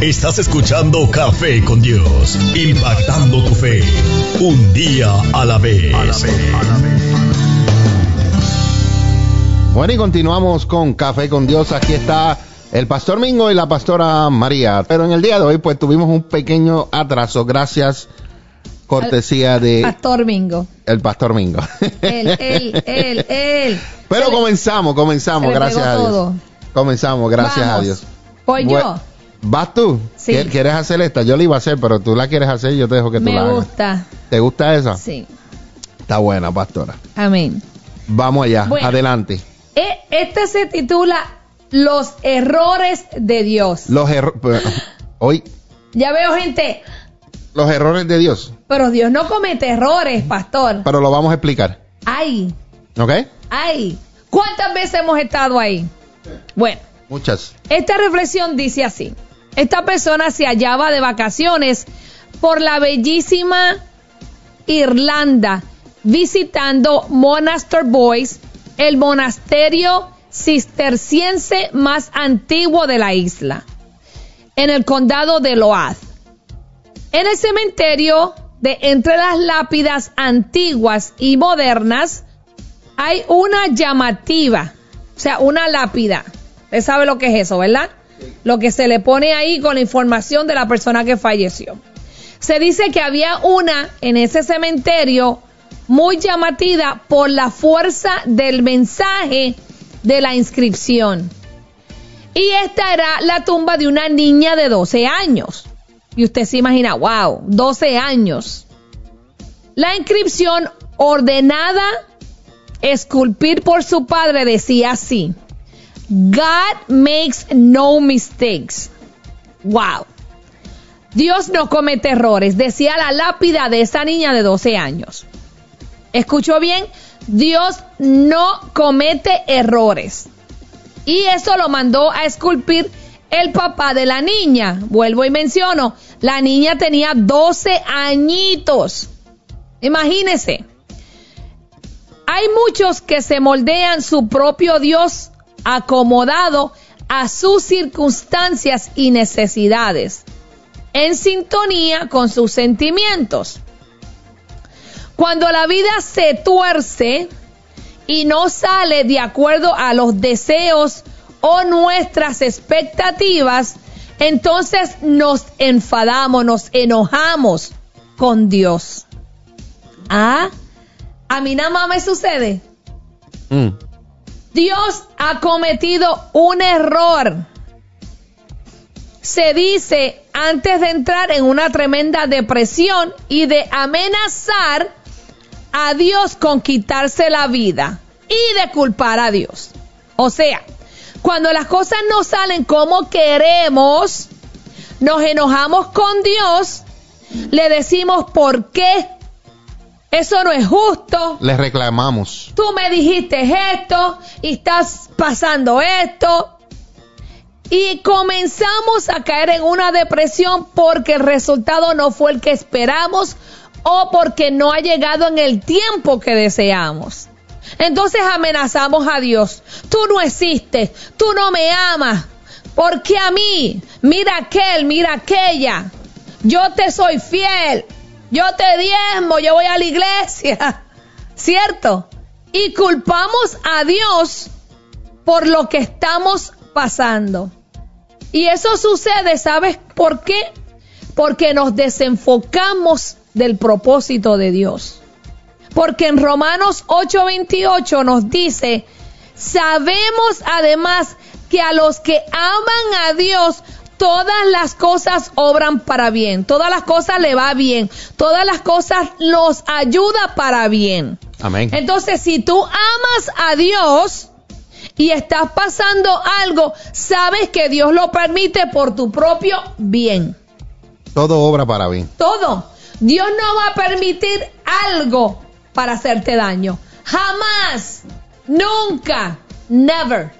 Estás escuchando Café con Dios, impactando tu fe, un día a la vez. Bueno, y continuamos con Café con Dios. Aquí está el pastor Mingo y la pastora María. Pero en el día de hoy, pues tuvimos un pequeño atraso. Gracias, cortesía de Pastor Mingo. el pastor Mingo. Él, él, él, él. Pero comenzamos, comenzamos, gracias a Dios. todo. Comenzamos, gracias Vamos. a Dios. Voy yo. ¿Vas tú? Sí. ¿Qui- ¿Quieres hacer esta? Yo la iba a hacer, pero tú la quieres hacer, yo te dejo que tú Me la hagas. gusta. ¿Te gusta esa? Sí. Está buena, pastora. Amén. Vamos allá, Bueno. adelante. Este se titula Los errores de Dios. Los errores. Hoy, Ya veo gente, los errores de Dios. pero Dios no comete errores, pastor. Pero lo vamos a explicar. Ay, ¿Ok? ay. ¿Cuántas veces hemos estado ahí? Bueno, Muchas. esta reflexión dice así. Esta persona se hallaba de vacaciones por la bellísima Irlanda, visitando Monaster Boys, el monasterio cisterciense más antiguo de la isla, en el condado de Loath. En el cementerio, de entre las lápidas antiguas y modernas, hay una llamativa, o sea, una lápida. Usted sabe lo que es eso, ¿verdad? Lo que se le pone ahí con la información de la persona que falleció. Se dice que había una en ese cementerio muy llamativa por la fuerza del mensaje de la inscripción. Y esta era la tumba de una niña de 12 años. Y usted se imagina, wow, 12 años. La inscripción ordenada esculpir por su padre decía así: God makes no mistakes. Wow. Dios no comete errores, decía la lápida de esa niña de 12 años. ¿Escuchó bien? Dios no comete errores. Y eso lo mandó a esculpir el papá de la niña. Vuelvo y menciono, la niña tenía 12 añitos. Imagínese. Hay muchos que se moldean su propio Dios acomodado a sus circunstancias y necesidades, en sintonía con sus sentimientos. Cuando la vida se tuerce y no sale de acuerdo a los deseos o nuestras expectativas, entonces nos enfadamos, nos enojamos con Dios. Ah, a mí nada más me sucede. Mm. Dios ha cometido un error. Se dice antes de entrar en una tremenda depresión y de amenazar a Dios con quitarse la vida y de culpar a Dios. O sea, cuando las cosas no salen como queremos, nos enojamos con Dios, le decimos por qué. Eso no es justo Le reclamamos. tú me dijiste esto y estás pasando esto. Y comenzamos a caer en una depresión porque el resultado no fue el que esperamos o porque no ha llegado en el tiempo que deseamos. Entonces amenazamos a Dios. Tú no existes, tú no me amas. ¿Por qué a mí? Mira aquel, mira aquella. Yo te soy fiel. Yo te diezmo, yo voy a la iglesia. ¿Cierto? Y culpamos a Dios por lo que estamos pasando. Y eso sucede, ¿sabes por qué? Porque nos desenfocamos del propósito de Dios. Porque en Romanos 8:28 nos dice, sabemos además que a los que aman a Dios, todas las cosas obran para bien, todas las cosas le va bien, todas las cosas nos ayuda para bien. Amén. Entonces, si tú amas a Dios y estás pasando algo, sabes que Dios lo permite por tu propio bien. Todo obra para bien. Todo. Dios no va a permitir algo para hacerte daño. Jamás. Nunca. Never.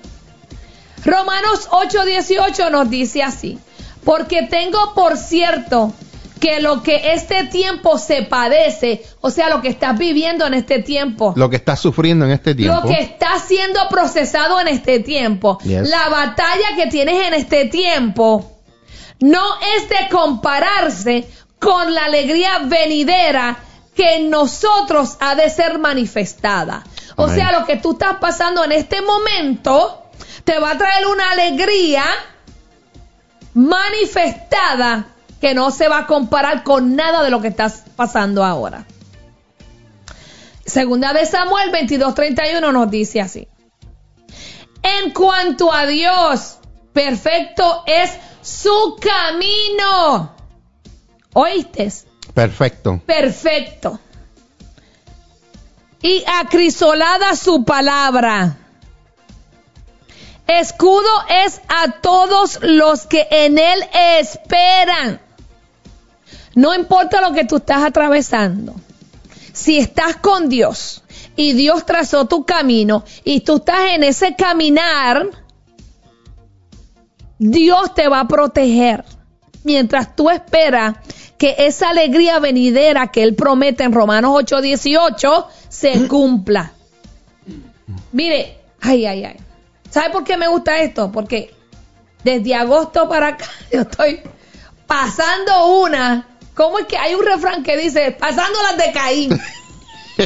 Romanos 8:18 nos dice así. Porque tengo por cierto que lo que este tiempo se padece, o sea, lo que estás viviendo en este tiempo, Lo que estás sufriendo en este tiempo. lo que está siendo procesado en este tiempo, Yes. la batalla que tienes en este tiempo, no es de compararse con la alegría venidera que en nosotros ha de ser manifestada. O sea, lo que tú estás pasando en este momento te va a traer una alegría manifestada que no se va a comparar con nada de lo que estás pasando ahora. Segunda de Samuel 22:31 nos dice así. En cuanto a Dios, perfecto es su camino. ¿Oíste? Perfecto. Perfecto. Y acrisolada su palabra. Escudo es a todos los que en él esperan. No importa lo que tú estás atravesando. Si estás con Dios y Dios trazó tu camino y tú estás en ese caminar, Dios te va a proteger mientras tú esperas que esa alegría venidera que Él promete en Romanos 8:18 se cumpla. Mire, ay, ay, ay. ¿Sabe por qué me gusta esto? Porque desde agosto para acá yo estoy pasando una. ¿Cómo es que hay un refrán que dice, pasando las de Caín?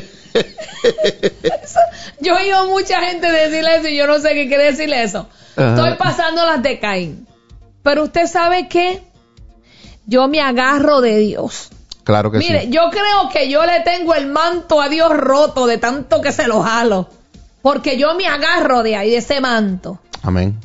Eso- yo he oído mucha gente decirle eso y yo no sé qué quiere decirle eso. Ajá. Estoy pasando las de Caín. Pero usted sabe que yo me agarro de Dios. Claro que Mire, sí. yo creo que yo le tengo el manto a Dios roto de tanto que se lo jalo. Porque yo me agarro de ahí, de ese manto. Amén.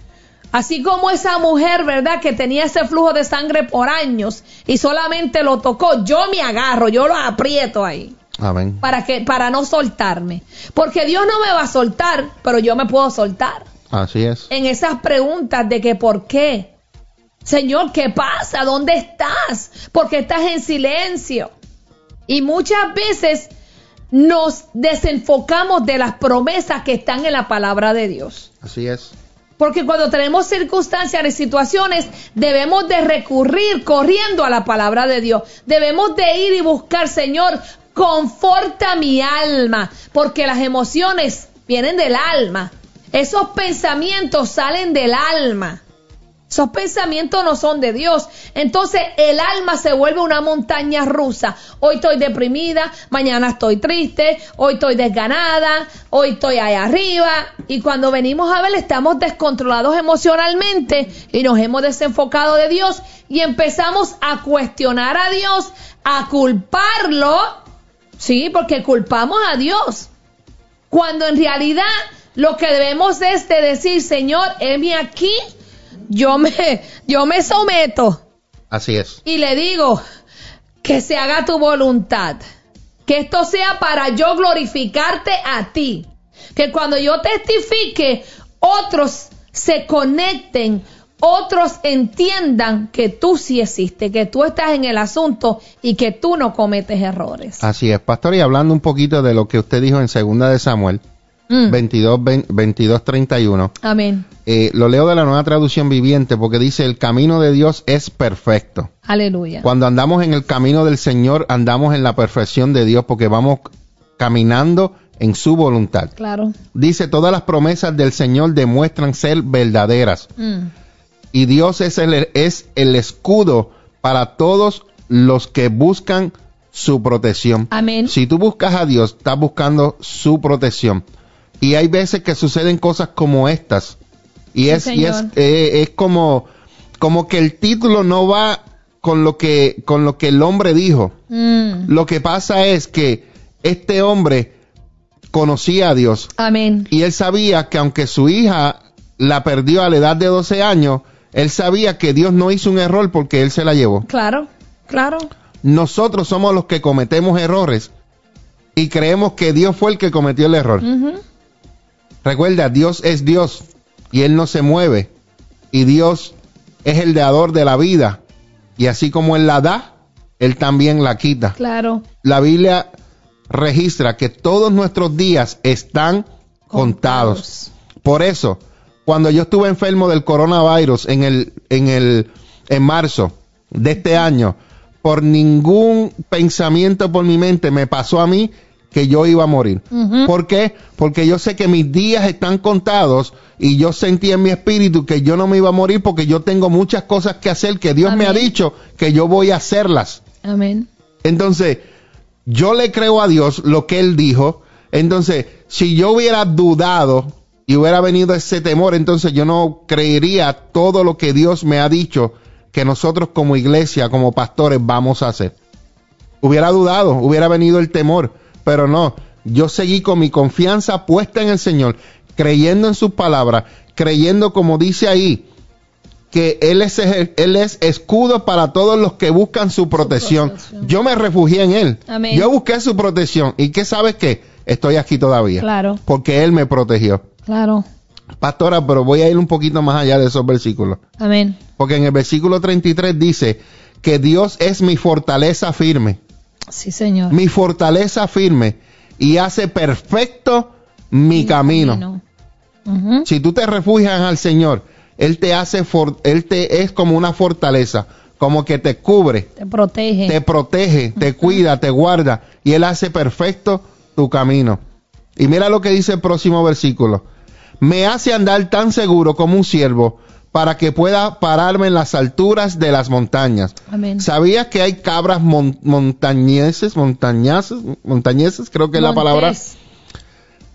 Así como esa mujer, ¿verdad? Que tenía ese flujo de sangre por años y solamente lo tocó, yo me agarro, yo lo aprieto ahí. Amén. Para que, para no soltarme. Porque Dios no me va a soltar, pero yo me puedo soltar. Así es. En esas preguntas de que por qué. Señor, ¿qué pasa? ¿Dónde estás? ¿Por qué estás en silencio? Y muchas veces nos desenfocamos de las promesas que están en la palabra de Dios. Así es. Porque cuando tenemos circunstancias y situaciones, debemos de recurrir corriendo a la palabra de Dios. Debemos de ir y buscar, Señor, conforta mi alma, porque las emociones vienen del alma. Esos pensamientos salen del alma. Esos pensamientos no son de Dios. Entonces el alma se vuelve una montaña rusa. Hoy estoy deprimida, mañana estoy triste, hoy estoy desganada, hoy estoy ahí arriba. Y cuando venimos a ver, estamos descontrolados emocionalmente y nos hemos desenfocado de Dios y empezamos a cuestionar a Dios, a culparlo. Sí, porque culpamos a Dios. Cuando en realidad lo que debemos es de decir, Señor, heme aquí, yo me, yo me someto Así es. y le digo que se haga tu voluntad. Que esto sea para yo glorificarte a ti. Que cuando yo testifique, otros se conecten, otros entiendan que tú sí existes, que tú estás en el asunto y que tú no cometes errores. Así es, pastor, y hablando un poquito de lo que usted dijo en segunda de Samuel, Mm. 22, 22, 31, Amén. eh, lo leo de la nueva traducción viviente porque dice, el camino de Dios es perfecto. Aleluya. Cuando andamos en el camino del Señor, andamos en la perfección de Dios porque vamos caminando en su voluntad. Claro. Dice, todas las promesas del Señor demuestran ser verdaderas Mm. y Dios es el, es el escudo para todos los que buscan su protección. Amén. Si tú buscas a Dios, estás buscando su protección. Y hay veces que suceden cosas como estas. Y Sí, es, y es, eh, es como, como que el título no va con lo que, con lo que el hombre dijo. Mm. Lo que pasa es que este hombre conocía a Dios Amén. y él sabía que aunque su hija la perdió a la edad de 12 años, él sabía que Dios no hizo un error porque él se la llevó. Claro, claro. Nosotros somos los que cometemos errores y creemos que Dios fue el que cometió el error. Ujú. Recuerda, Dios es Dios y Él no se mueve. Y Dios es el dador de la vida. Y así como Él la da, Él también la quita. Claro. La Biblia registra que todos nuestros días están contados. Por eso, cuando yo estuve enfermo del coronavirus en el, en el, en marzo de este año, por ningún pensamiento por mi mente me pasó a mí que yo iba a morir. ¿Por qué? Porque yo sé que mis días están contados y yo sentí en mi espíritu que yo no me iba a morir porque yo tengo muchas cosas que hacer que Dios me ha dicho que yo voy a hacerlas. Amén. Entonces, yo le creo a Dios lo que Él dijo. Entonces, si yo hubiera dudado y hubiera venido ese temor, entonces yo no creería todo lo que Dios me ha dicho que nosotros como iglesia, como pastores, vamos a hacer. Hubiera dudado, hubiera venido el temor, pero no. Yo seguí con mi confianza puesta en el Señor, creyendo en sus palabras, creyendo como dice ahí, que él es, él es escudo para todos los que buscan su protección. protección. Yo me refugié en él. Amén. Yo busqué su protección. ¿Y qué sabes qué? Estoy aquí todavía. Claro. Porque él me protegió. Claro. Pastora, pero voy a ir un poquito más allá de esos versículos. Amén. Porque en el versículo 33 dice que Dios es mi fortaleza firme. Sí, Señor. Mi fortaleza firme. Y hace perfecto mi, camino. Si tú te refugias al Señor, Él te hace, for- Él te es como una fortaleza, como que te cubre, Te protege. te protege, te cuida, te guarda, y Él hace perfecto tu camino. Y mira lo que dice el próximo versículo. Me hace andar tan seguro como un siervo para que pueda pararme en las alturas de las montañas. Amén. ¿Sabías que hay cabras mon- montañeses, montañases, montañeses, creo que es la palabra?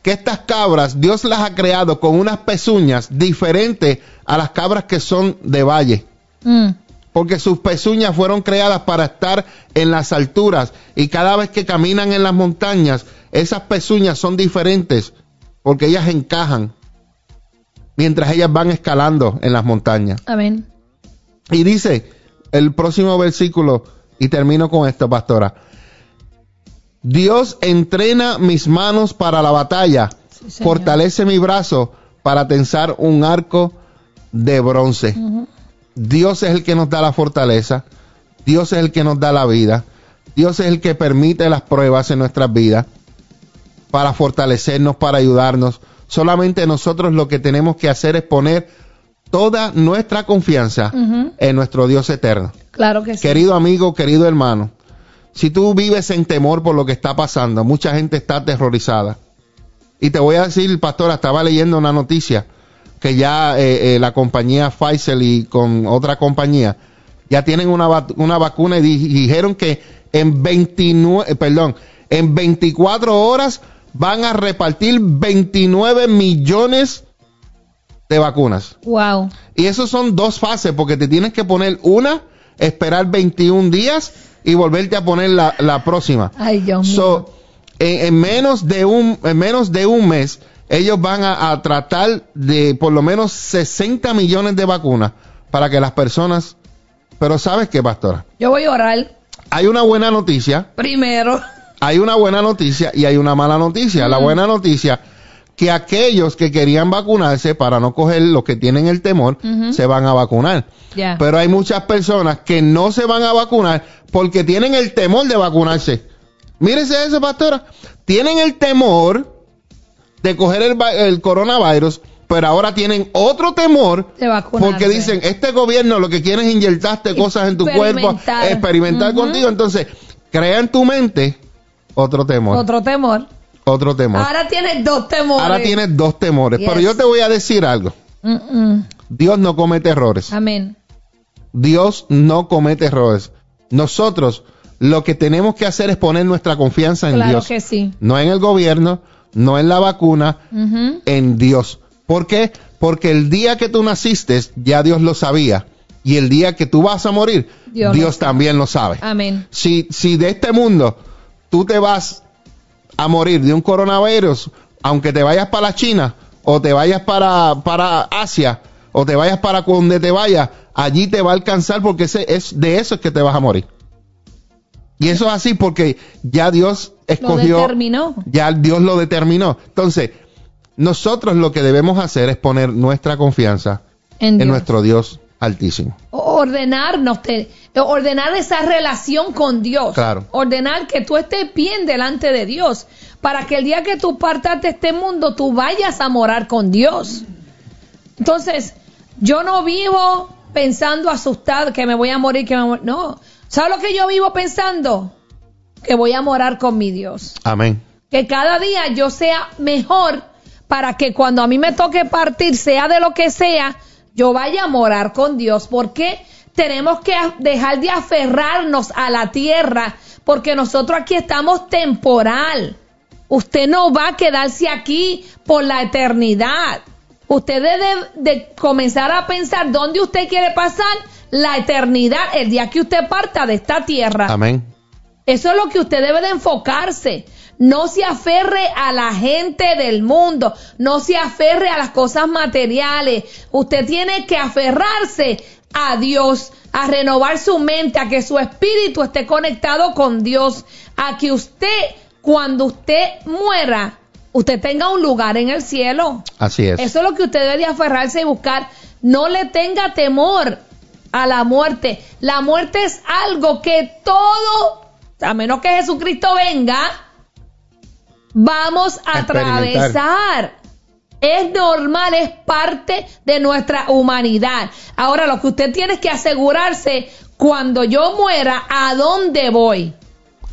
Que estas cabras Dios las ha creado con unas pezuñas diferentes a las cabras que son de valle. Mm. Porque sus pezuñas fueron creadas para estar en las alturas y cada vez que caminan en las montañas, esas pezuñas son diferentes porque ellas encajan mientras ellas van escalando en las montañas. Amén. Y dice el próximo versículo, y termino con esto, pastora. Dios entrena mis manos para la batalla, Sí, fortalece mi brazo para tensar un arco de bronce. Dios es el que nos da la fortaleza, Dios es el que nos da la vida, Dios es el que permite las pruebas en nuestras vidas para fortalecernos, para ayudarnos. Solamente nosotros lo que tenemos que hacer es poner toda nuestra confianza en nuestro Dios eterno. Claro que sí. Querido amigo, querido hermano, si tú vives en temor por lo que está pasando, mucha gente está aterrorizada. Y te voy a decir, pastora, estaba leyendo una noticia que ya eh, eh, la compañía Pfizer y con otra compañía ya tienen una, una vacuna y di- dijeron que en 29, eh, perdón, en 24 horas van a repartir 29 millones de vacunas. Wow. Y eso son dos fases, porque te tienes que poner una, esperar 21 días y volverte a poner la, la próxima. Ay, Dios mío. So, en, en menos de un, en menos de un mes, ellos van a, a tratar de por lo menos 60 millones de vacunas para que las personas. Pero sabes qué, pastora, Yo voy a orar hay una buena noticia, primero. Hay una buena noticia y hay una mala noticia. La buena noticia que aquellos que querían vacunarse para no coger los que tienen el temor se van a vacunar. Pero hay muchas personas que no se van a vacunar porque tienen el temor de vacunarse. Mírese eso, pastora. Tienen el temor de coger el, coronavirus, pero ahora tienen otro temor porque dicen, este gobierno lo que quiere es inyectarte cosas en tu cuerpo, Experimentar. Ujú. contigo. Entonces, crea en tu mente otro temor. Otro, Otro temor. temor. Ahora tienes dos temores. Ahora tienes dos temores. Yes. Pero yo te voy a decir algo. Mm, mm. Dios no comete errores. Amén. Dios no comete errores. Nosotros lo que tenemos que hacer es poner nuestra confianza en Claro Dios. que sí. No en el gobierno, no en la vacuna, en Dios. ¿Por qué? Porque el día que tú naciste, ya Dios lo sabía. Y el día que tú vas a morir, Dios Dios, lo sabe. también lo sabe. Amén. Si, si de este mundo tú te vas a morir de un coronavirus, aunque te vayas para la China, o te vayas para, para Asia, o te vayas para donde te vayas, allí te va a alcanzar porque ese es de eso es que te vas a morir. Y eso es así porque ya Dios Lo escogió, determinó. ya Dios lo determinó. Entonces, nosotros lo que debemos hacer es poner nuestra confianza En, en nuestro Dios altísimo. Ordenarnos, te- ordenar esa relación con Dios. Claro. Ordenar que tú estés bien delante de Dios. Para que el día que tú partas de este mundo, tú vayas a morar con Dios. Entonces, yo no vivo pensando asustado que me voy a morir, que me voy No. ¿Sabes lo que yo vivo pensando? Que voy a morar con mi Dios. Amén. Que cada día yo sea mejor para que cuando a mí me toque partir, sea de lo que sea, yo vaya a morar con Dios. Porque tenemos que dejar de aferrarnos a la tierra, porque nosotros aquí estamos temporal. Usted no va a quedarse aquí por la eternidad. Usted debe de comenzar a pensar dónde usted quiere pasar la eternidad el día que usted parta de esta tierra. Amén. Eso es lo que usted debe de enfocarse. No se aferre a la gente del mundo, no se aferre a las cosas materiales. Usted tiene que aferrarse a Dios, a renovar su mente, a que su espíritu esté conectado con Dios, a que usted, cuando usted muera, usted tenga un lugar en el cielo. Así es. Eso es lo que usted debe de aferrarse y buscar. No le tenga temor a la muerte. La muerte es algo que todo, a menos que Jesucristo venga, vamos a atravesar. Es normal, es parte de nuestra humanidad. Ahora, lo que usted tiene es que asegurarse, cuando yo muera, ¿a dónde voy?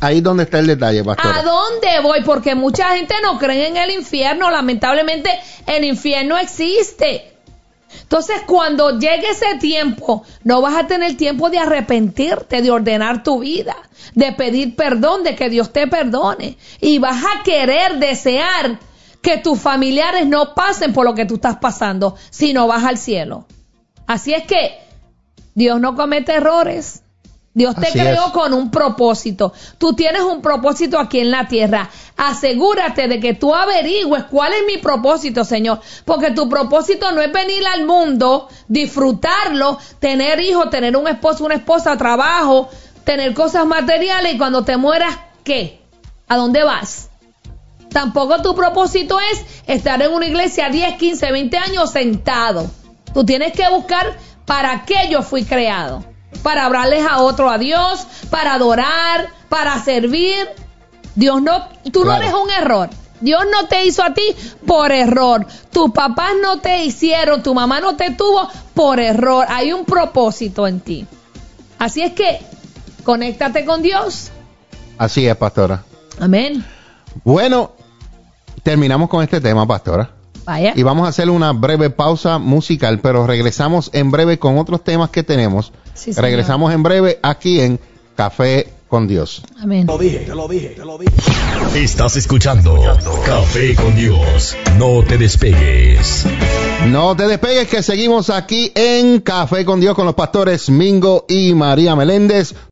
Ahí es donde está el detalle, pastor. ¿A dónde voy? Porque mucha gente no cree en el infierno. Lamentablemente, el infierno existe. Entonces, cuando llegue ese tiempo, no vas a tener tiempo de arrepentirte, de ordenar tu vida, de pedir perdón, de que Dios te perdone. Y vas a querer, desear que tus familiares no pasen por lo que tú estás pasando, sino vas al cielo. Así es que Dios no comete errores. Dios te Así creó es. con un propósito. Tú tienes un propósito aquí en la tierra. Asegúrate de que tú averigües cuál es mi propósito, Señor. Porque tu propósito no es venir al mundo, disfrutarlo, tener hijos, tener un esposo, una esposa, trabajo, tener cosas materiales y cuando te mueras, ¿qué? ¿A dónde vas? Tampoco tu propósito es estar en una iglesia 10, 15, 20 años sentado. Tú tienes que buscar para qué yo fui creado. Para hablarles a otro a Dios, para adorar, para servir. Dios no, tú no eres un error. Dios no te hizo a ti por error. Tus papás no te hicieron, tu mamá no te tuvo por error. Hay un propósito en ti. Así es que, conéctate con Dios. Así es, pastora. Amén. Bueno, terminamos con este tema, pastora. Vaya. Y vamos a hacer una breve pausa musical, pero regresamos en breve con otros temas que tenemos. Sí, señor. regresamos en breve aquí en Café con Dios. Amén. Lo dije, te lo dije, te lo dije. Estás escuchando Café con Dios. No te despegues. No te despegues que seguimos aquí en Café con Dios con los pastores Mingo y María Meléndez.